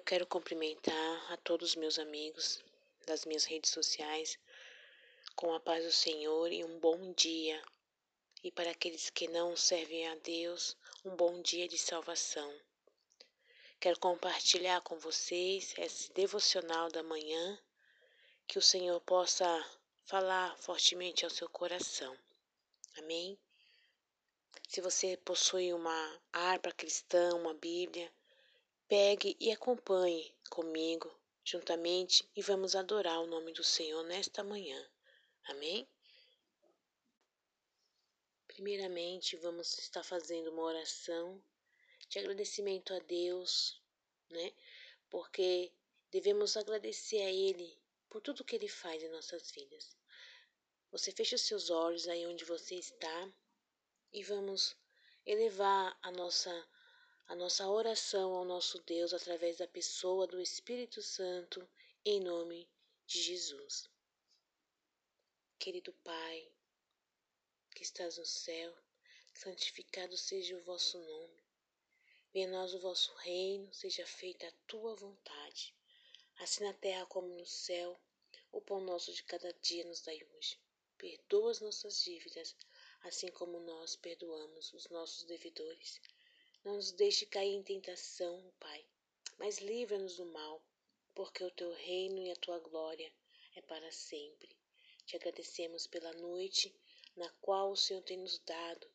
Eu quero cumprimentar a todos os meus amigos das minhas redes sociais com a paz do Senhor e um bom dia. E para aqueles que não servem a Deus, um bom dia de salvação. Quero compartilhar com vocês esse devocional da manhã, que o Senhor possa falar fortemente ao seu coração. Amém? Se você possui uma harpa cristã, uma Bíblia, Pegue e acompanhe comigo juntamente e vamos adorar o nome do Senhor nesta manhã. Amém? Primeiramente, vamos estar fazendo uma oração de agradecimento a Deus, né? Porque devemos agradecer a Ele por tudo que Ele faz em nossas vidas. Você fecha os seus olhos aí onde você está e vamos elevar a nossa a nossa oração ao nosso Deus através da pessoa do Espírito Santo, em nome de Jesus. Querido Pai, que estás no céu, santificado seja o vosso nome. Venha a nós o vosso reino, seja feita a tua vontade, assim na terra como no céu. O pão nosso de cada dia nos dai hoje. Perdoa as nossas dívidas, assim como nós perdoamos os nossos devedores não nos deixe cair em tentação, Pai, mas livra-nos do mal, porque o teu reino e a tua glória é para sempre. Te agradecemos pela noite na qual o Senhor tem nos dado,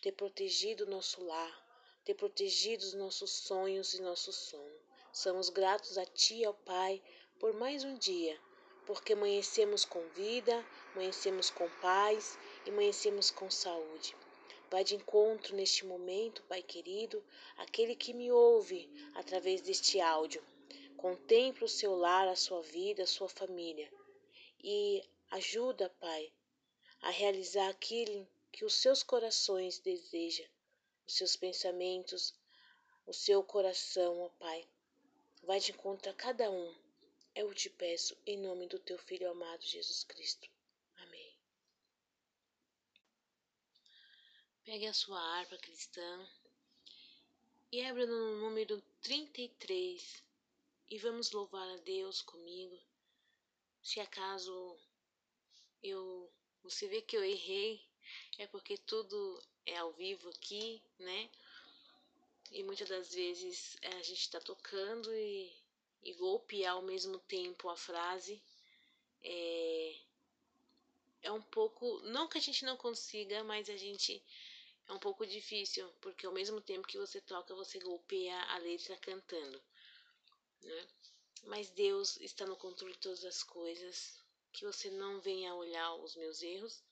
ter protegido o nosso lar, ter protegido os nossos sonhos e nosso sono. Somos gratos a Ti, ó Pai, por mais um dia, porque amanhecemos com vida, amanhecemos com paz e amanhecemos com saúde. Vai de encontro neste momento, Pai querido, aquele que me ouve através deste áudio. Contempla o seu lar, a sua vida, a sua família e ajuda, Pai, a realizar aquilo que os seus corações desejam, os seus pensamentos, o seu coração, ó Pai. Vai de encontro a cada um. Eu te peço em nome do teu filho amado Jesus Cristo. Pegue a sua harpa cristã e abra no número 33 e vamos louvar a Deus comigo. Se acaso eu você vê que eu errei, é porque tudo é ao vivo aqui, né? E muitas das vezes a gente está tocando e, e golpear ao mesmo tempo a frase é, é um pouco. Não que a gente não consiga, mas a gente é um pouco difícil, porque ao mesmo tempo que você toca, você golpeia a letra cantando, né? Mas Deus está no controle de todas as coisas, que você não venha olhar os meus erros,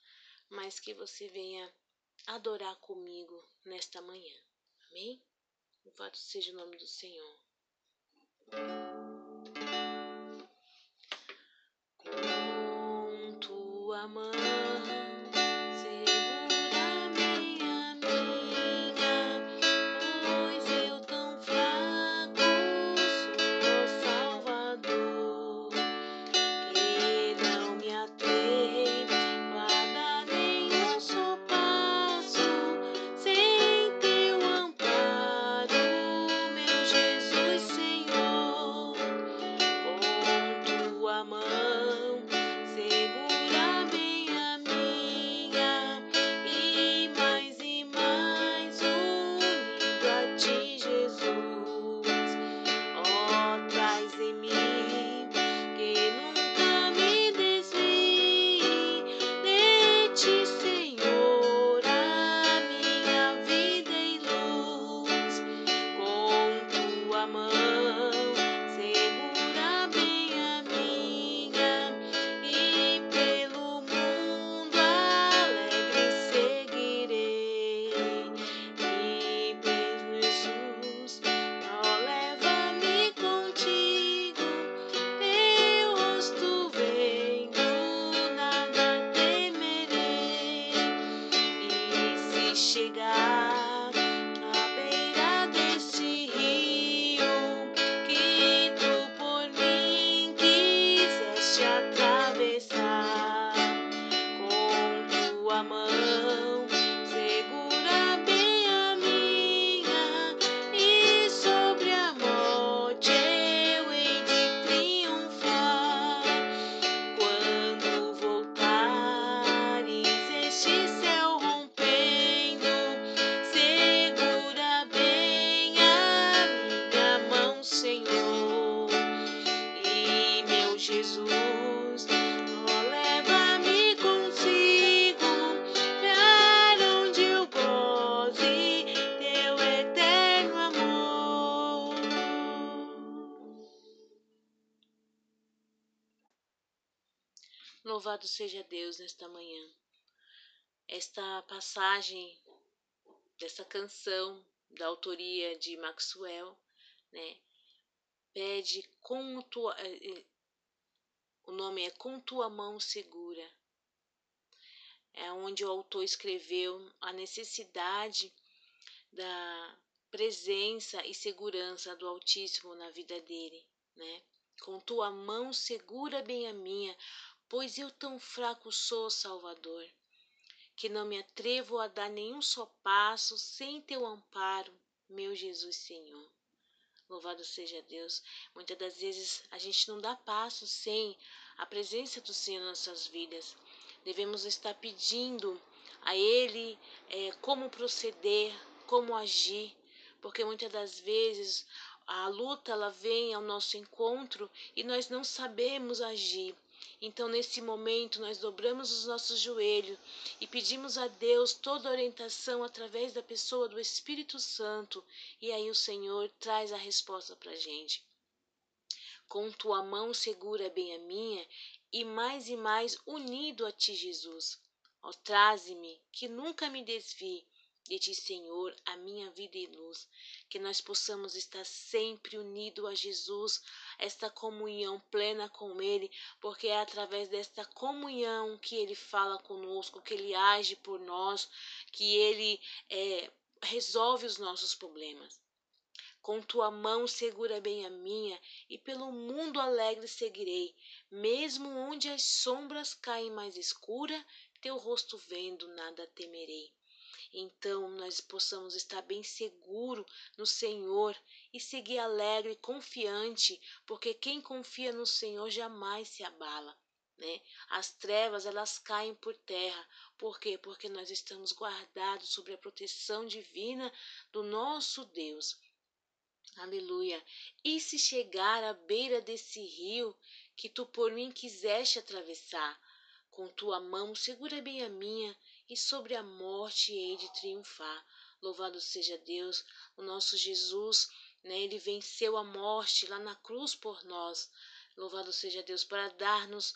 mas que você venha adorar comigo nesta manhã. Amém? Louvado seja o nome do Senhor. Com tua mão Louvado seja Deus nesta manhã. Esta passagem dessa canção da autoria de Maxwell, né, pede com tua, eh, eh, o nome é Com tua mão segura. É onde o autor escreveu a necessidade da presença e segurança do Altíssimo na vida dele, né? Com tua mão segura bem a minha, pois eu tão fraco sou, Salvador, que não me atrevo a dar nenhum só passo sem teu amparo, meu Jesus Senhor. Louvado seja Deus. Muitas das vezes a gente não dá passo sem a presença do Senhor nas nossas vidas. Devemos estar pedindo a Ele é, como proceder, como agir, porque muitas das vezes a luta ela vem ao nosso encontro e nós não sabemos agir. Então, nesse momento, nós dobramos os nossos joelhos e pedimos a Deus toda orientação através da pessoa do Espírito Santo, e aí o Senhor traz a resposta para a gente. Com tua mão segura bem a minha, e mais e mais unido a ti, Jesus. Ó, traze-me, que nunca me desvie de ti, Senhor, a minha vida e luz, que nós possamos estar sempre unidos a Jesus, esta comunhão plena com Ele, porque é através desta comunhão que Ele fala conosco, que Ele age por nós, que Ele é, resolve os nossos problemas. Com tua mão segura bem a minha, e pelo mundo alegre seguirei, mesmo onde as sombras caem mais escura, teu rosto vendo, nada temerei. Então nós possamos estar bem seguro no Senhor e seguir alegre e confiante, porque quem confia no Senhor jamais se abala. Né? As trevas elas caem por terra. Por quê? Porque nós estamos guardados sobre a proteção divina do nosso Deus. Aleluia. E se chegar à beira desse rio que tu por mim quiseste atravessar, com tua mão segura bem a minha e sobre a morte hei de triunfar. Louvado seja Deus, o nosso Jesus, né? Ele venceu a morte lá na cruz por nós. Louvado seja Deus para dar-nos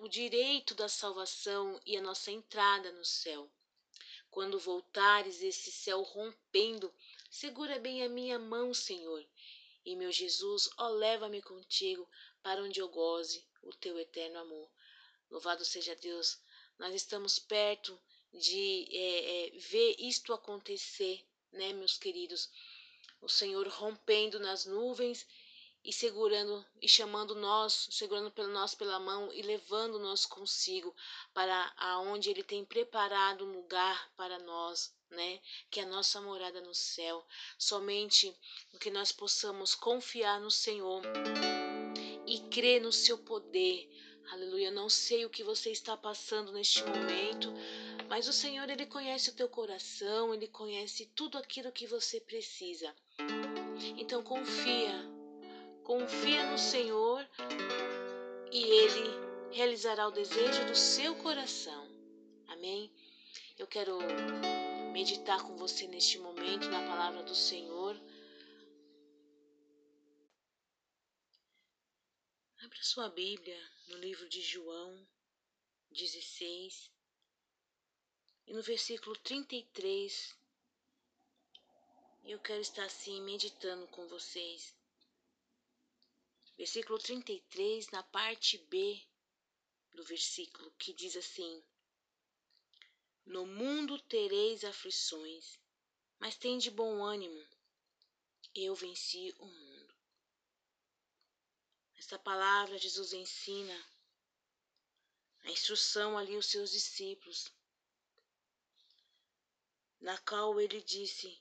o direito da salvação e a nossa entrada no céu. Quando voltares esse céu rompendo, segura bem a minha mão, Senhor. E meu Jesus, ó, leva-me contigo para onde eu goze o teu eterno amor. Louvado seja Deus, nós estamos perto de é, é, ver isto acontecer, né, meus queridos? O Senhor rompendo nas nuvens e segurando e chamando nós, segurando pelo nós pela mão e levando nós consigo para aonde ele tem preparado um lugar para nós, né? Que é a nossa morada no céu. Somente que nós possamos confiar no Senhor e crer no seu poder. Aleluia. Não sei o que você está passando neste momento, mas o Senhor, Ele conhece o teu coração, Ele conhece tudo aquilo que você precisa. Então confia, confia no Senhor e Ele realizará o desejo do seu coração. Amém? Eu quero meditar com você neste momento na palavra do Senhor. Sua Bíblia no livro de João 16, e no versículo 33, eu quero estar assim meditando com vocês. Versículo 33, na parte B do versículo, que diz assim: No mundo tereis aflições, mas tem de bom ânimo, eu venci o mundo. Essa palavra Jesus ensina a instrução ali aos seus discípulos na qual ele disse: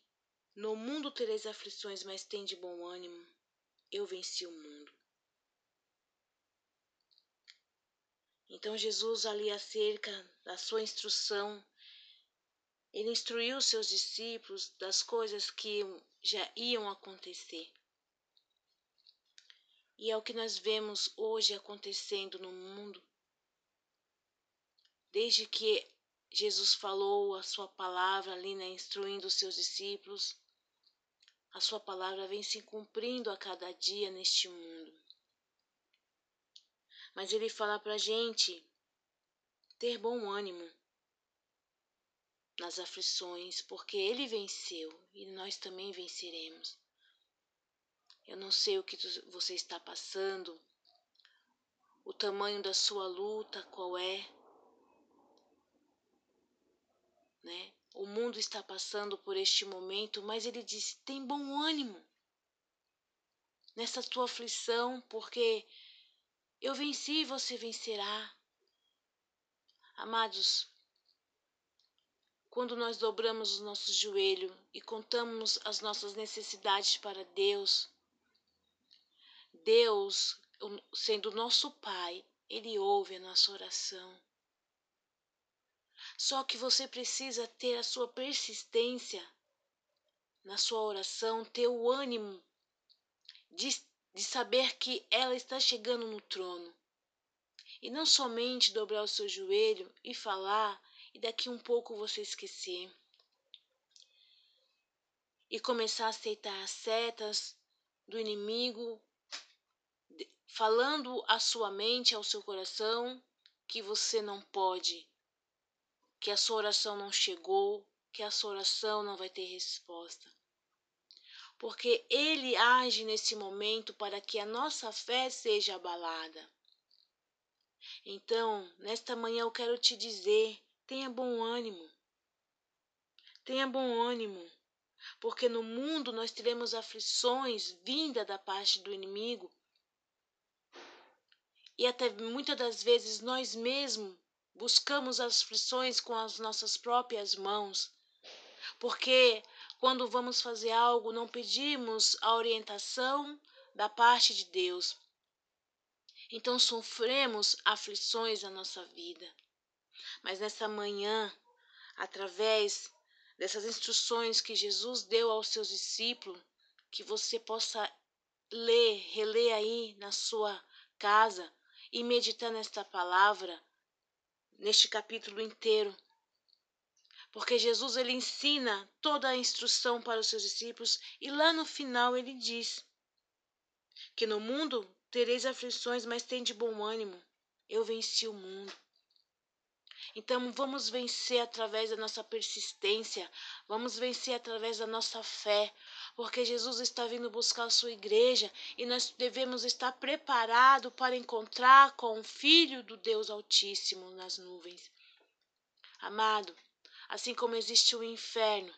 No mundo tereis aflições, mas tem de bom ânimo, eu venci o mundo. Então Jesus ali acerca da sua instrução, ele instruiu os seus discípulos das coisas que já iam acontecer. E é o que nós vemos hoje acontecendo no mundo. Desde que Jesus falou a sua palavra ali, né, instruindo os seus discípulos. A sua palavra vem se cumprindo a cada dia neste mundo. Mas ele fala para a gente ter bom ânimo nas aflições, porque ele venceu e nós também venceremos. Eu não sei o que você está passando, o tamanho da sua luta, qual é, né? O mundo está passando por este momento, mas ele diz: tem bom ânimo nessa tua aflição, porque eu venci e você vencerá. Amados, quando nós dobramos o nosso joelho e contamos as nossas necessidades para Deus, Deus, sendo nosso Pai, Ele ouve a nossa oração. Só que você precisa ter a sua persistência na sua oração, ter o ânimo de, de saber que ela está chegando no trono. E não somente dobrar o seu joelho e falar e daqui um pouco você esquecer. E começar a aceitar as setas do inimigo, falando à sua mente, ao seu coração, que você não pode, que a sua oração não chegou, que a sua oração não vai ter resposta. Porque ele age nesse momento para que a nossa fé seja abalada. Então, nesta manhã eu quero te dizer Tenha bom ânimo. Tenha bom ânimo, porque no mundo nós teremos aflições vinda da parte do inimigo. E até muitas das vezes nós mesmos buscamos as aflições com as nossas próprias mãos. Porque quando vamos fazer algo, não pedimos a orientação da parte de Deus. Então sofremos aflições na nossa vida. Mas nessa manhã, através dessas instruções que Jesus deu aos seus discípulos, que você possa ler, reler aí na sua casa e meditar nesta palavra, neste capítulo inteiro. Porque Jesus ele ensina toda a instrução para os seus discípulos e lá no final ele diz que no mundo tereis aflições, mas tem de bom ânimo. Eu venci o mundo. Então vamos vencer através da nossa persistência, vamos vencer através da nossa fé, porque Jesus está vindo buscar a sua igreja e nós devemos estar preparados para encontrar com o Filho do Deus Altíssimo nas nuvens. Amado, assim como existe o inferno,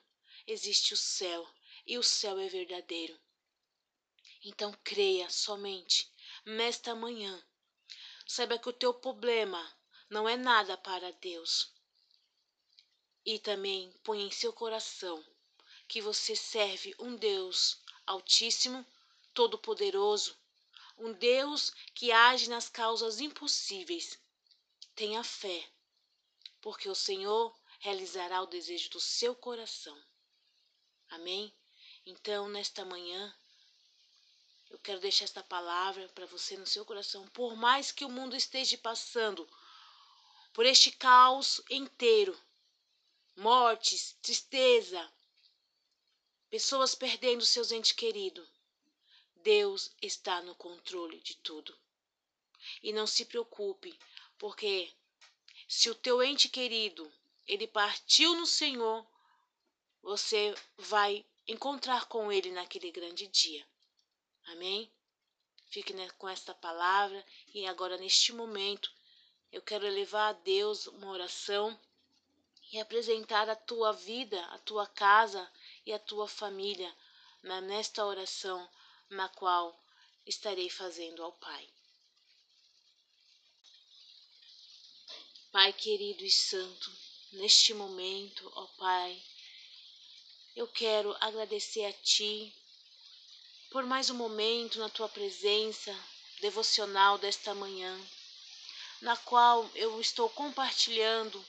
existe o céu, e o céu é verdadeiro. Então creia somente nesta manhã. Saiba que o teu problema não é nada para Deus. E também põe em seu coração que você serve um Deus Altíssimo, Todo-Poderoso, um Deus que age nas causas impossíveis. Tenha fé, porque o Senhor realizará o desejo do seu coração. Amém? Então, nesta manhã, eu quero deixar esta palavra para você no seu coração. Por mais que o mundo esteja passando por este caos inteiro. Mortes, tristeza, pessoas perdendo seus entes queridos. Deus está no controle de tudo. E não se preocupe, porque se o teu ente querido ele partiu no Senhor, você vai encontrar com ele naquele grande dia. Amém? Fique com esta palavra e agora neste momento eu quero levar a Deus uma oração e apresentar a tua vida, a tua casa e a tua família nesta oração na qual estarei fazendo ao Pai. Pai querido e santo, neste momento, ó Pai, eu quero agradecer a Ti por mais um momento na Tua presença devocional desta manhã na qual eu estou compartilhando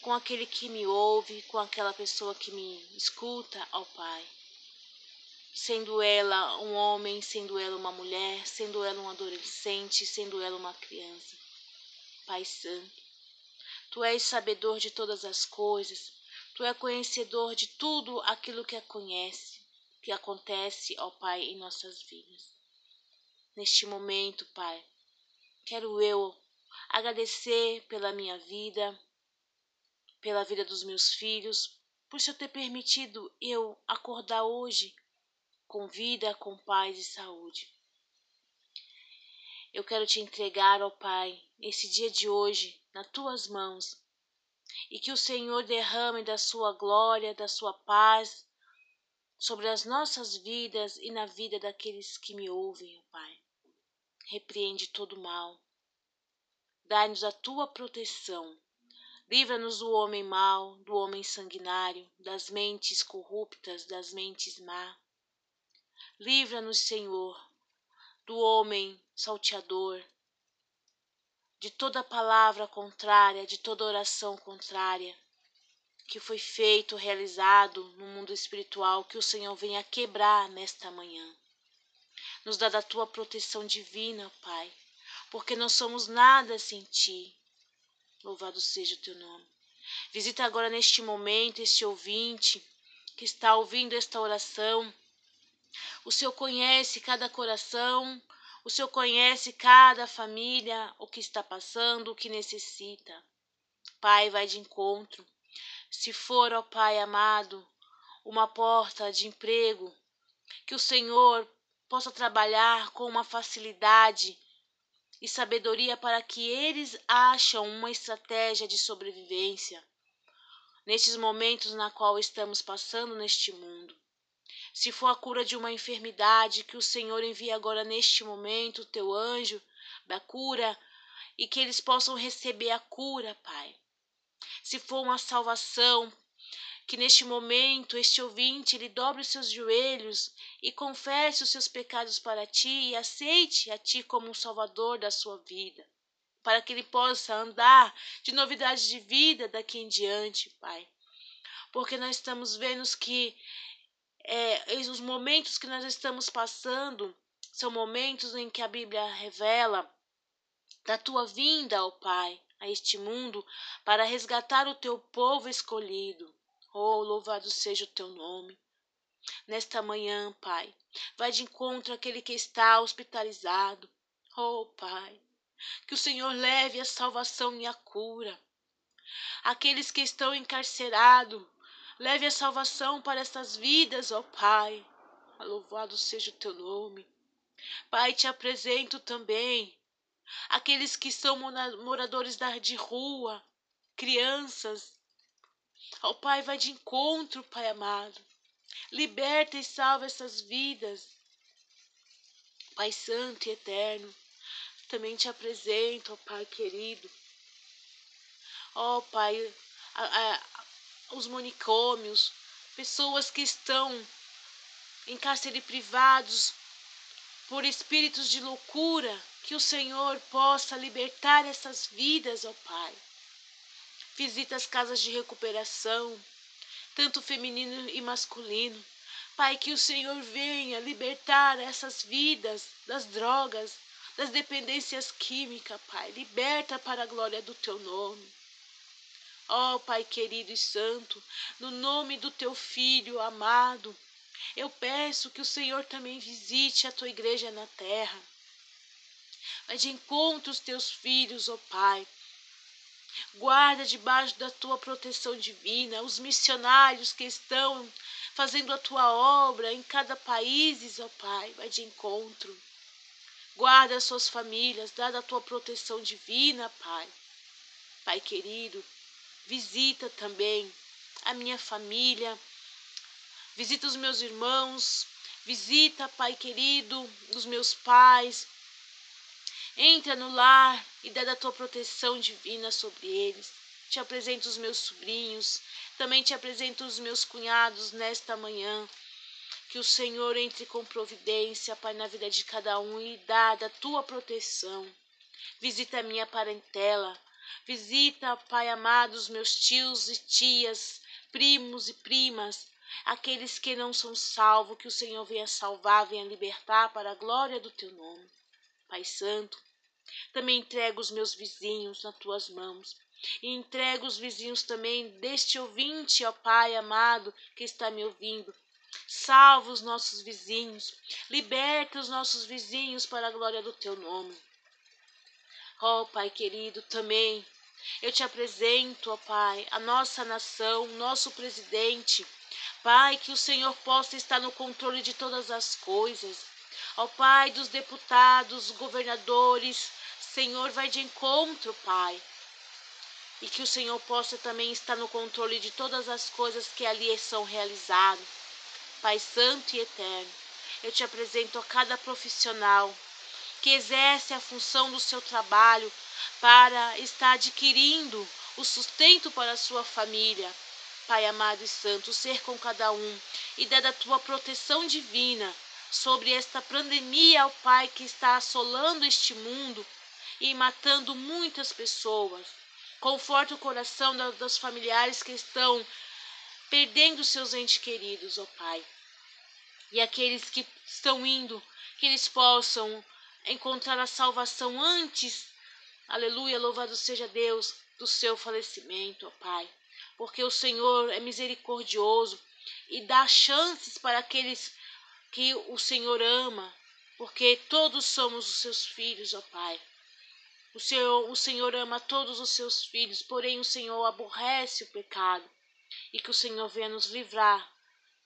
com aquele que me ouve, com aquela pessoa que me escuta, ó Pai. Sendo ela um homem, sendo ela uma mulher, sendo ela um adolescente, sendo ela uma criança. Pai Santo, Tu és sabedor de todas as coisas, Tu és conhecedor de tudo aquilo que conhece, que acontece, ó Pai, em nossas vidas. Neste momento, Pai, quero eu agradecer pela minha vida, pela vida dos meus filhos, por Senhor ter permitido eu acordar hoje com vida, com paz e saúde. Eu quero te entregar, ó Pai, esse dia de hoje nas tuas mãos e que o Senhor derrame da sua glória, da sua paz sobre as nossas vidas e na vida daqueles que me ouvem, ó Pai. Repreende todo mal. Dai-nos a tua proteção. Livra-nos do homem mau, do homem sanguinário, das mentes corruptas, das mentes má. Livra-nos, Senhor, do homem salteador, de toda palavra contrária, de toda oração contrária que foi feito, realizado no mundo espiritual, que o Senhor venha quebrar nesta manhã. Nos dá da tua proteção divina, Pai, porque não somos nada sem ti. Louvado seja o teu nome. Visita agora neste momento este ouvinte que está ouvindo esta oração. O Senhor conhece cada coração, o Senhor conhece cada família, o que está passando, o que necessita. Pai, vai de encontro. Se for, ó Pai amado, uma porta de emprego, que o Senhor possa trabalhar com uma facilidade e sabedoria para que eles acham uma estratégia de sobrevivência nestes momentos na qual estamos passando neste mundo. Se for a cura de uma enfermidade, que o Senhor envie agora neste momento o teu anjo da cura e que eles possam receber a cura, Pai. Se for uma salvação, que neste momento este ouvinte lhe dobre os seus joelhos e confesse os seus pecados para ti e aceite a ti como um salvador da sua vida, para que ele possa andar de novidade de vida daqui em diante, Pai. Porque nós estamos vendo que é, os momentos que nós estamos passando são momentos em que a Bíblia revela da tua vinda, ó Pai, a este mundo para resgatar o teu povo escolhido. Oh, louvado seja o teu nome. Nesta manhã, Pai, vai de encontro àquele que está hospitalizado. Oh, Pai, que o Senhor leve a salvação e a cura. Aqueles que estão encarcerados, Leve a salvação para essas vidas, ó Pai. Louvado seja o teu nome. Pai, te apresento também aqueles que são moradores de rua, crianças. Ó Pai, vai de encontro, Pai amado. Liberta e salva essas vidas. Pai Santo e Eterno, também te apresento, ó Pai querido. Ó Pai, a, a, os manicômios, pessoas que estão em cárcere privados por espíritos de loucura, que o Senhor possa libertar essas vidas, ó Pai. Visita as casas de recuperação, tanto feminino e masculino. Pai, que o Senhor venha libertar essas vidas das drogas, das dependências químicas, Pai. Liberta para a glória do teu nome. Ó oh, Pai querido e santo, no nome do teu filho amado, eu peço que o Senhor também visite a tua igreja na terra. Vai de encontro os teus filhos, ó oh Pai. Guarda debaixo da tua proteção divina os missionários que estão fazendo a tua obra em cada país, ó Pai. Vai de encontro. Guarda as suas famílias, dá a tua proteção divina, Pai. Pai querido, Visita também a minha família, visita os meus irmãos, visita, Pai querido, os meus pais. Entra no lar e dá da tua proteção divina sobre eles. Te apresento os meus sobrinhos, também te apresento os meus cunhados nesta manhã. Que o Senhor entre com providência, Pai, na vida de cada um e dá da tua proteção. Visita a minha parentela, Visita, Pai amado, os meus tios e tias, primos e primas, aqueles que não são salvos, que o Senhor venha salvar, venha libertar para a glória do teu nome. Pai Santo, também entrego os meus vizinhos nas tuas mãos. E entrego os vizinhos também deste ouvinte, ó Pai amado, que está me ouvindo. Salva os nossos vizinhos, liberta os nossos vizinhos para a glória do teu nome. Ó Pai querido, também eu te apresento, ó Pai, a nossa nação, nosso presidente. Pai, que o Senhor possa estar no controle de todas as coisas. Ó Pai, dos deputados, governadores, Senhor, vai de encontro, Pai. E que o Senhor possa também estar no controle de todas as coisas que ali são realizadas. Pai Santo e Eterno, eu te apresento a cada profissional que exerce a função do seu trabalho para estar adquirindo o sustento para a sua família. Pai amado e santo, ser com cada um e dar a tua proteção divina sobre esta pandemia, ó Pai, que está assolando este mundo e matando muitas pessoas. Conforta o coração dos familiares que estão perdendo seus entes queridos, ó Pai. E aqueles que estão indo, que eles possam encontrar a salvação antes, aleluia, louvado seja Deus, do seu falecimento, ó Pai. Porque o Senhor é misericordioso e dá chances para aqueles que o Senhor ama, porque todos somos os seus filhos, ó Pai. O Senhor, o Senhor ama todos os seus filhos, porém o Senhor aborrece o pecado. E que o Senhor venha nos livrar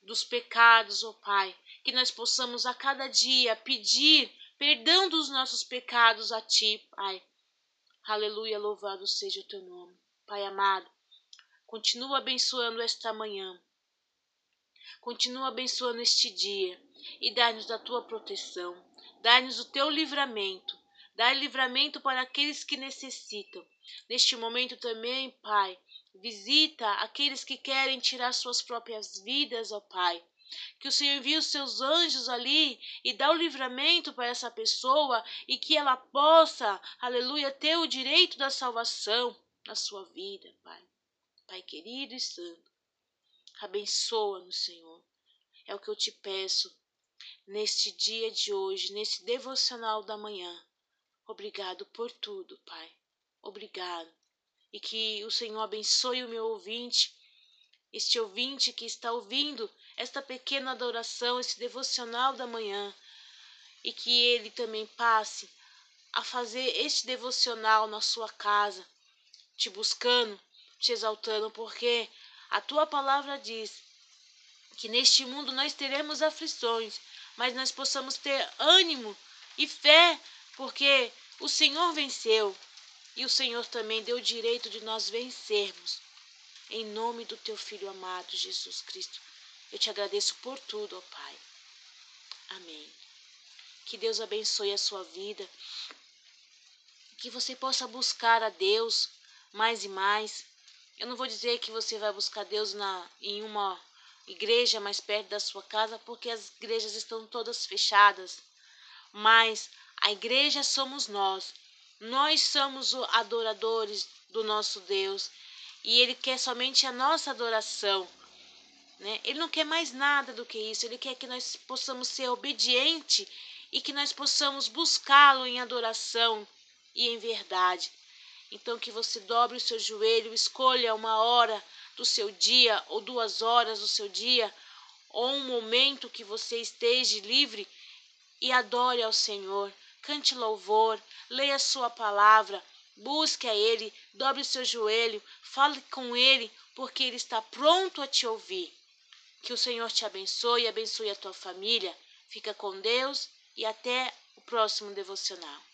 dos pecados, ó Pai. Que nós possamos a cada dia pedir perdão dos nossos pecados a Ti, Pai. Aleluia, louvado seja o Teu nome. Pai amado, continua abençoando esta manhã. Continua abençoando este dia e dá-nos da Tua proteção. Dá-nos o Teu livramento Dai livramento para aqueles que necessitam. Neste momento também, Pai, visita aqueles que querem tirar suas próprias vidas, ó Pai. Que o Senhor envie os seus anjos ali e dá o livramento para essa pessoa e que ela possa, aleluia, ter o direito da salvação na sua vida, Pai. Pai querido e santo, abençoa-nos, Senhor. É o que eu te peço neste dia de hoje, nesse devocional da manhã. Obrigado por tudo, Pai. Obrigado. E que o Senhor abençoe o meu ouvinte, este ouvinte que está ouvindo esta pequena adoração, esse devocional da manhã, e que ele também passe a fazer este devocional na sua casa, te buscando, te exaltando, porque a tua palavra diz que neste mundo nós teremos aflições, mas nós possamos ter ânimo e fé, porque o Senhor venceu e o Senhor também deu o direito de nós vencermos. Em nome do teu filho amado Jesus Cristo, eu te agradeço por tudo, ó Pai. Amém. Que Deus abençoe a sua vida. Que você possa buscar a Deus mais e mais. Eu não vou dizer que você vai buscar Deus na, em uma igreja mais perto da sua casa, porque as igrejas estão todas fechadas. Mas a igreja somos nós. Nós somos os adoradores do nosso Deus e Ele quer somente a nossa adoração. Né? Ele não quer mais nada do que isso. Ele quer que nós possamos ser obedientes e que nós possamos buscá-lo em adoração e em verdade. Então, que você dobre o seu joelho, escolha uma hora do seu dia ou duas horas do seu dia ou um momento que você esteja livre e adore ao Senhor cante louvor, leia sua palavra, busque a Ele, dobre o seu joelho, fale com Ele, porque Ele está pronto a te ouvir. Que o Senhor te abençoe e abençoe a tua família. Fica com Deus e até o próximo devocional.